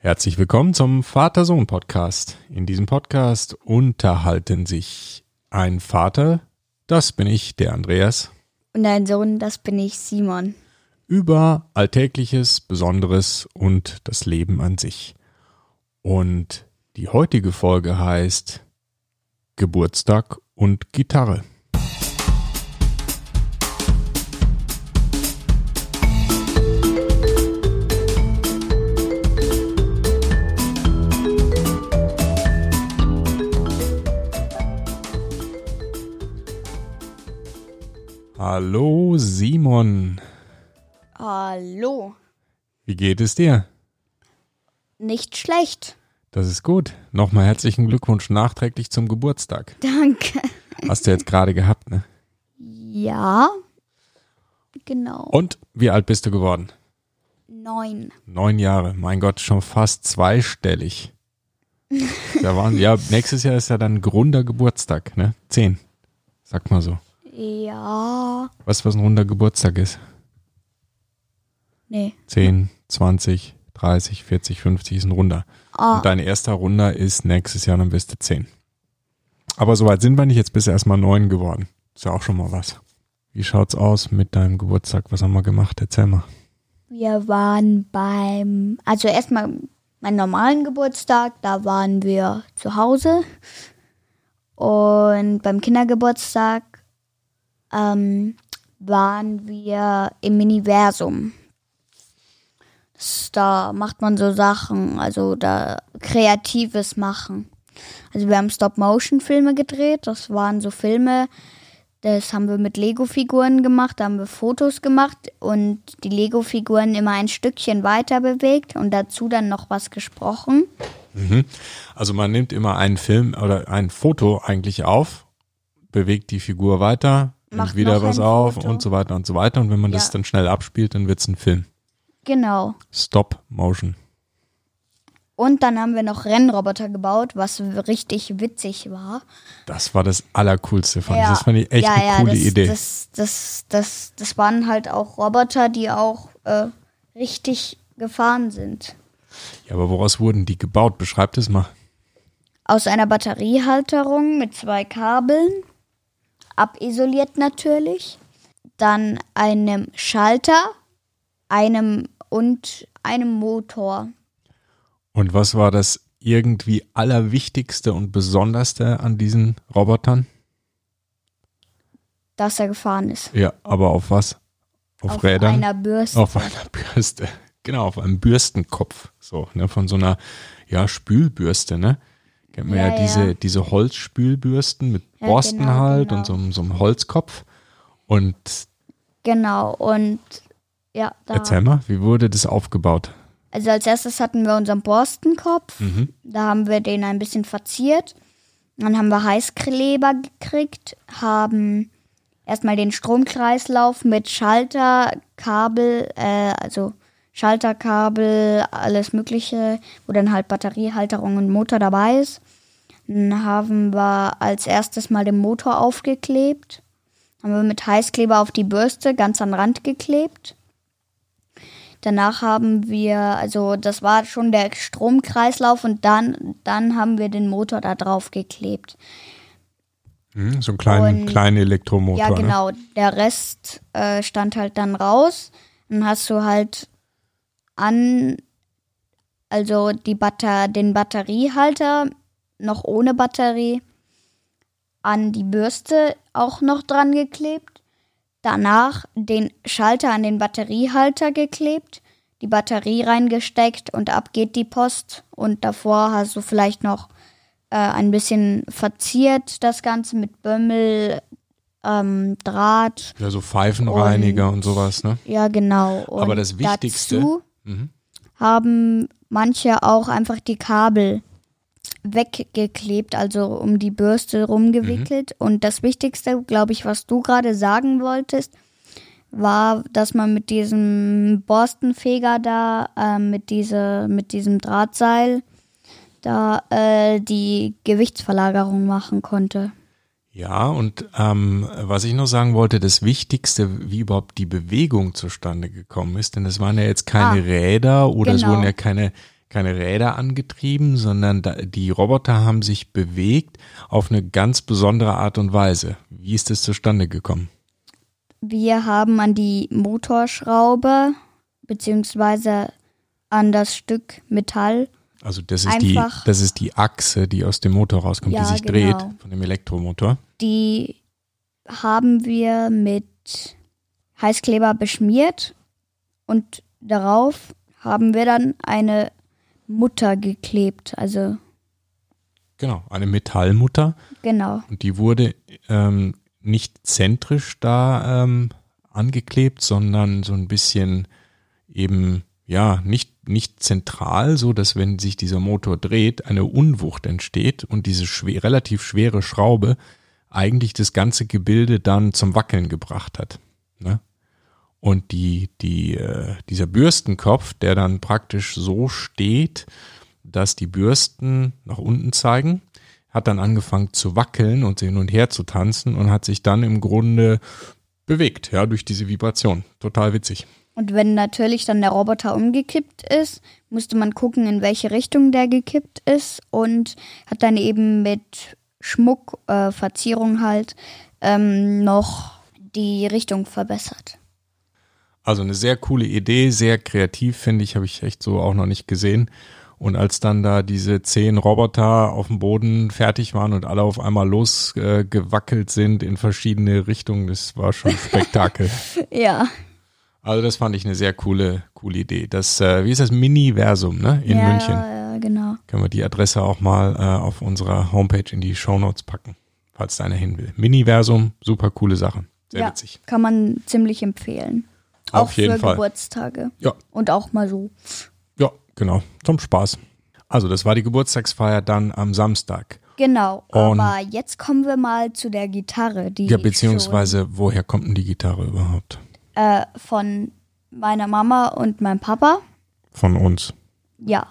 Herzlich willkommen zum Vater-Sohn-Podcast. In diesem Podcast unterhalten sich ein Vater, das bin ich, der Andreas, Und ein Sohn, das bin ich, Simon. über Alltägliches, Besonderes und das Leben an sich. Und die heutige Folge heißt Geburtstag und Gitarre. Hallo Simon, Hallo. wie geht es dir? Nicht schlecht. Das ist gut. Nochmal herzlichen Glückwunsch nachträglich zum Geburtstag. Danke. Hast du jetzt gerade gehabt, ne? Ja. Genau. Und wie alt bist du geworden? Neun. Neun Jahre. Mein Gott, schon fast zweistellig. Da waren, ja, nächstes Jahr ist ja dann runder Geburtstag, ne? Zehn. Sag mal so. Ja. Weißt du, was ein runder Geburtstag ist? Nee. Zehn, 20, 30, 40, 50 ist ein runder. Ah, Und dein erster Runder ist nächstes Jahr, dann bist du zehn. Aber soweit sind wir nicht, jetzt bist du erstmal neun geworden. Ist ja auch schon mal was. Wie schaut's aus mit deinem Geburtstag? Was haben wir gemacht? Erzähl mal. wir waren beim, also erstmal meinen normalen Geburtstag, da waren wir zu Hause. Und beim Kindergeburtstag ähm, waren wir im Miniversum. Das, da macht man so Sachen, also da kreatives machen. Also wir haben Stop-Motion-Filme gedreht. Das waren so Filme, das haben wir mit Lego-Figuren gemacht, da haben wir Fotos gemacht und die Lego-Figuren immer ein Stückchen weiter bewegt und dazu dann noch was gesprochen. Also man nimmt immer einen Film oder ein Foto eigentlich auf, bewegt die Figur weiter, Macht wieder was auf Foto. und so weiter und so weiter. Und wenn man das Ja. dann schnell abspielt, dann wird's ein Film. Genau. Stop Motion. Und dann haben wir noch Rennroboter gebaut, was richtig witzig war. Das war das Allercoolste, fand ich. Das fand ich echt ja, eine ja, coole das, Idee. Das, das, das, das waren halt auch Roboter, die auch äh, richtig gefahren sind. ja, aber woraus wurden die gebaut? Beschreib das mal. Aus einer Batteriehalterung mit zwei Kabeln, abisoliert natürlich, dann einem Schalter, einem und einem Motor. Und was war das irgendwie Allerwichtigste und Besonderste an diesen Robotern? dass er gefahren ist. Ja, aber auf was? Auf, Auf Rädern? einer Bürste. Auf einer Bürste. Genau, auf einem Bürstenkopf. So, ne, von so einer, ja, Spülbürste, ne? Kennt man ja, Ja, ja. diese, diese Holzspülbürsten mit Borsten genau, halt genau. und so, so einem Holzkopf. Und Genau, und ja, da. erzähl mal, wie wurde das aufgebaut? Also als erstes hatten wir unseren Borstenkopf. Mhm. Da haben wir den ein bisschen verziert. Dann haben wir Heißkleber gekriegt, haben erstmal den Stromkreislauf mit Schalter, Kabel, äh, also Schalterkabel, alles Mögliche, wo dann halt Batteriehalterung und Motor dabei ist. Dann haben wir als erstes mal den Motor aufgeklebt. Haben wir mit Heißkleber auf die Bürste ganz an den Rand geklebt. Danach haben wir, also das war schon der Stromkreislauf und dann, dann haben wir den Motor da drauf geklebt. Hm, so einen kleinen, Und- kleinen Elektromotor. ja, Ne? genau. Der Rest äh, stand halt dann raus. Dann hast du halt an, also die Batter den Batteriehalter noch ohne Batterie an die Bürste auch noch dran geklebt. Danach den Schalter an den Batteriehalter geklebt, die Batterie reingesteckt und ab geht die Post. Und davor hast du vielleicht noch äh, ein bisschen verziert das Ganze mit Bömmel, ähm, Draht. Ja, so Pfeifenreiniger und, sowas, ne? Ja, genau. Und Aber das Wichtigste- Dazu Mhm. haben manche auch einfach die Kabel weggeklebt, also um die Bürste rumgewickelt. Und das Wichtigste, glaube ich, was du gerade sagen wolltest, war, dass man mit diesem Borstenfeger da, äh, mit, diese, mit diesem Drahtseil, da äh, die Gewichtsverlagerung machen konnte. Ja, und ähm, was ich noch sagen wollte, das Wichtigste, wie überhaupt die Bewegung zustande gekommen ist, denn es waren ja jetzt keine Ah, Räder oder es genau. wurden ja keine, keine Räder angetrieben, sondern die Roboter haben sich bewegt auf eine ganz besondere Art und Weise. Wie ist es zustande gekommen? Wir haben an die Motorschraube beziehungsweise an das Stück Metall Also das ist die, das ist die Achse, die aus dem Motor rauskommt, Ja, die sich genau. dreht von dem Elektromotor. Die haben wir mit Heißkleber beschmiert und darauf haben wir dann eine Mutter geklebt. Also Genau, eine Metallmutter. genau, Und die wurde ähm, nicht zentrisch da ähm, angeklebt, sondern so ein bisschen eben, ja, nicht, nicht zentral, so dass wenn sich dieser Motor dreht, eine Unwucht entsteht und diese schwer, relativ schwere Schraube eigentlich das ganze Gebilde dann zum Wackeln gebracht hat. Ne? Und die, die, äh, dieser Bürstenkopf, der dann praktisch so steht, dass die Bürsten nach unten zeigen, hat dann angefangen zu wackeln und hin und her zu tanzen und hat sich dann im Grunde bewegt, ja, durch diese Vibration. Total witzig. Und wenn natürlich dann der Roboter umgekippt ist, musste man gucken, in welche Richtung der gekippt ist und hat dann eben mit Schmuck, äh, Verzierung halt, ähm, noch die Richtung verbessert. Also eine sehr coole Idee, sehr kreativ, finde ich, habe ich echt so auch noch nicht gesehen. Und als dann da diese zehn Roboter auf dem Boden fertig waren und alle auf einmal losgewackelt äh, sind in verschiedene Richtungen, das war schon Spektakel. Ja. Also das fand ich eine sehr coole, coole Idee. Das, äh, wie ist das, Miniversum, ne? In ja, München. Ja, ja, genau. Können wir die Adresse auch mal äh, auf unserer Homepage in die Shownotes packen, falls da einer hin will. Miniversum, super coole Sache. Sehr ja, witzig. Kann man ziemlich empfehlen. Auf auch jeden für Fall. Geburtstage. Ja, Und auch mal so. ja, genau. Zum Spaß. Also, das war die Geburtstagsfeier dann am Samstag. Genau. Und- Aber jetzt kommen wir mal zu der Gitarre, die Ja, beziehungsweise, woher kommt denn die Gitarre überhaupt? schon, äh, von meiner Mama und meinem Papa. Von uns. Ja,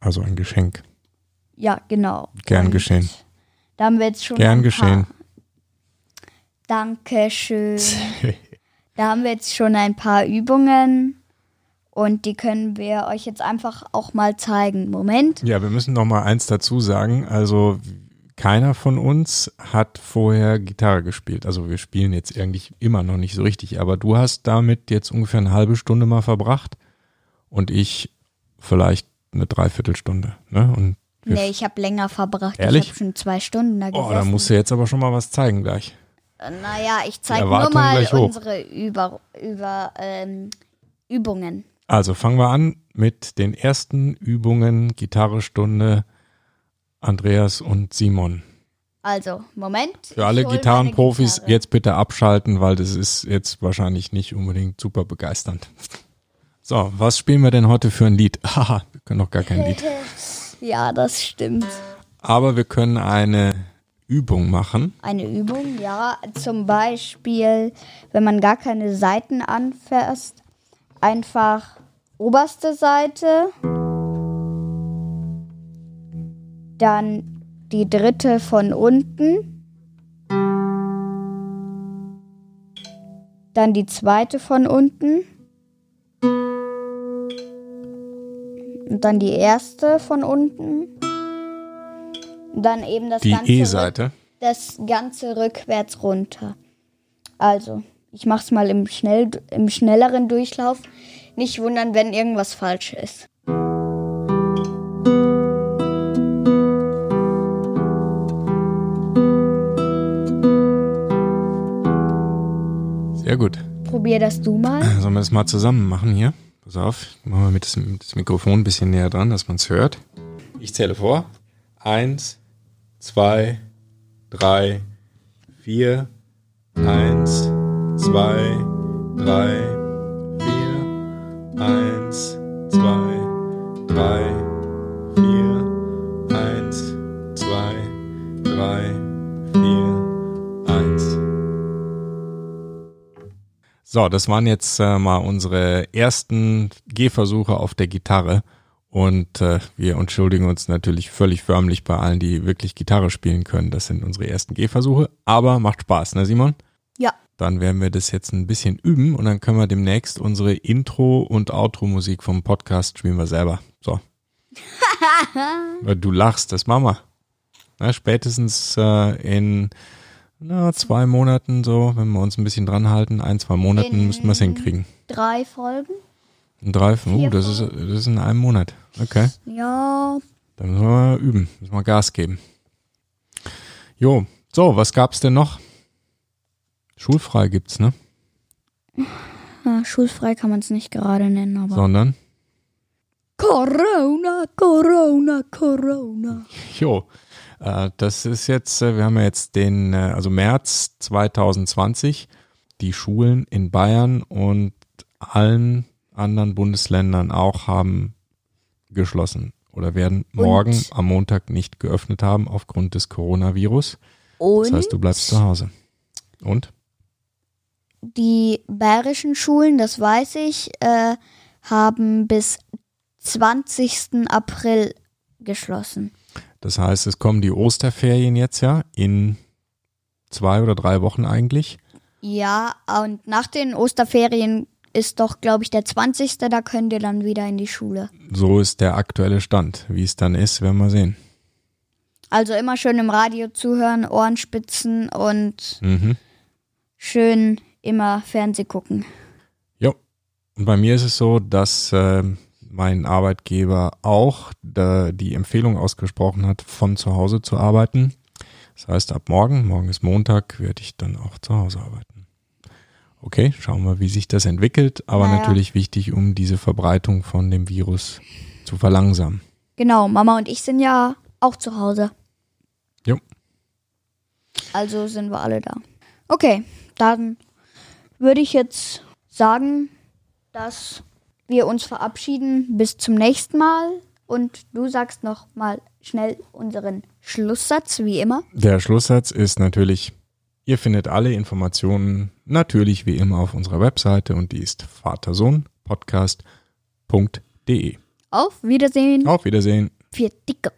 Also ein Geschenk. ja, genau. Gern Und geschehen. Da haben wir jetzt schon Gern geschehen. Dankeschön. da haben wir jetzt schon ein paar Übungen und die können wir euch jetzt einfach auch mal zeigen. Moment. Ja, wir müssen noch mal eins dazu sagen. Also keiner von uns hat vorher Gitarre gespielt. Also wir spielen jetzt eigentlich immer noch nicht so richtig. Aber du hast damit jetzt ungefähr eine halbe Stunde mal verbracht und ich vielleicht eine Dreiviertelstunde. Ne? Und wir, Nee, ich habe länger verbracht. Ehrlich? Ich habe schon zwei Stunden da gesessen. oh, da musst du jetzt aber schon mal was zeigen gleich. Naja, ich zeige nur mal unsere Über, über ähm, Übungen. Also fangen wir an mit den ersten Übungen Gitarrestunde Andreas und Simon. Also, Moment. Für alle Gitarrenprofis Gitarre. jetzt bitte abschalten, weil das ist jetzt wahrscheinlich nicht unbedingt super begeisternd. So, was spielen wir denn heute für ein Lied? Haha, wir können noch gar kein Lied. Ja, das stimmt. Aber wir können eine Übung machen. Eine Übung, ja. Zum Beispiel, wenn man gar keine Seiten anfasst, einfach oberste Seite, dann die dritte von unten, dann die zweite von unten und dann die erste von unten. Dann eben das Die ganze E-Seite. das Ganze rückwärts runter. Also, ich mach's mal im, schnell, im schnelleren Durchlauf. Nicht wundern, wenn irgendwas falsch ist. Sehr gut. Probier das du mal. Sollen wir das mal zusammen machen hier? Pass auf, machen wir mit das, mit das Mikrofon ein bisschen näher dran, dass man es hört. Ich zähle vor. Eins, zwei, drei, vier. Eins, zwei, drei, vier. Eins, zwei, drei, vier. Eins, zwei, drei, vier. Eins. So, das waren jetzt äh, mal unsere ersten Gehversuche auf der Gitarre. Und äh, wir entschuldigen uns natürlich völlig förmlich bei allen, die wirklich Gitarre spielen können. Das sind unsere ersten Gehversuche. Aber macht Spaß, ne Simon? Ja. Dann werden wir das jetzt ein bisschen üben und dann können wir demnächst unsere Intro- und Outro-Musik vom Podcast spielen wir selber. So, du lachst, das machen wir. Na, spätestens äh, in na, zwei Monaten so, wenn wir uns ein bisschen dran halten, ein, zwei Monaten In- müssten wir es hinkriegen. Drei Folgen? In drei, uh, Vier das ist, das ist in einem Monat. Okay. Ja, Dann müssen wir üben, müssen wir Gas geben. Jo, so, was gab's denn noch? Schulfrei gibt's, ne? ah, schulfrei kann man es nicht gerade nennen, aber. Sondern, Corona, Corona, Corona. jo, äh, das ist jetzt, äh, wir haben ja jetzt den, äh, also März 2020, die Schulen in Bayern und allen anderen Bundesländern auch haben geschlossen oder werden morgen Und? am Montag nicht geöffnet haben aufgrund des Coronavirus. Und Das heißt, du bleibst zu Hause. Und? die bayerischen Schulen, das weiß ich, äh, haben bis 20. April geschlossen. Das heißt, es kommen die Osterferien jetzt ja in zwei oder drei Wochen eigentlich. Ja, und nach den Osterferien ist doch, glaube ich, der 20. Da könnt ihr dann wieder in die Schule. So ist der aktuelle Stand. Wie es dann ist, werden wir sehen. Also immer schön im Radio zuhören, Ohren spitzen und Mhm. schön immer Fernseh gucken. Jo. Und bei mir ist es so, dass ähm, mein Arbeitgeber auch da die Empfehlung ausgesprochen hat, von zu Hause zu arbeiten. Das heißt, ab morgen, morgen ist Montag, werde ich dann auch zu Hause arbeiten. Okay, schauen wir, wie sich das entwickelt, aber Naja. natürlich wichtig, um diese Verbreitung von dem Virus zu verlangsamen. Genau, Mama und ich sind ja auch zu Hause. Jo. Also sind wir alle da. Okay, dann würde ich jetzt sagen, dass wir uns verabschieden. Bis zum nächsten Mal. Und du sagst noch mal schnell unseren Schlusssatz, wie immer. Der Schlusssatz ist natürlich, ihr findet alle Informationen natürlich wie immer auf unserer Webseite und die ist vatersohnpodcast.de. Auf Wiedersehen. Auf Wiedersehen. Für Dicke.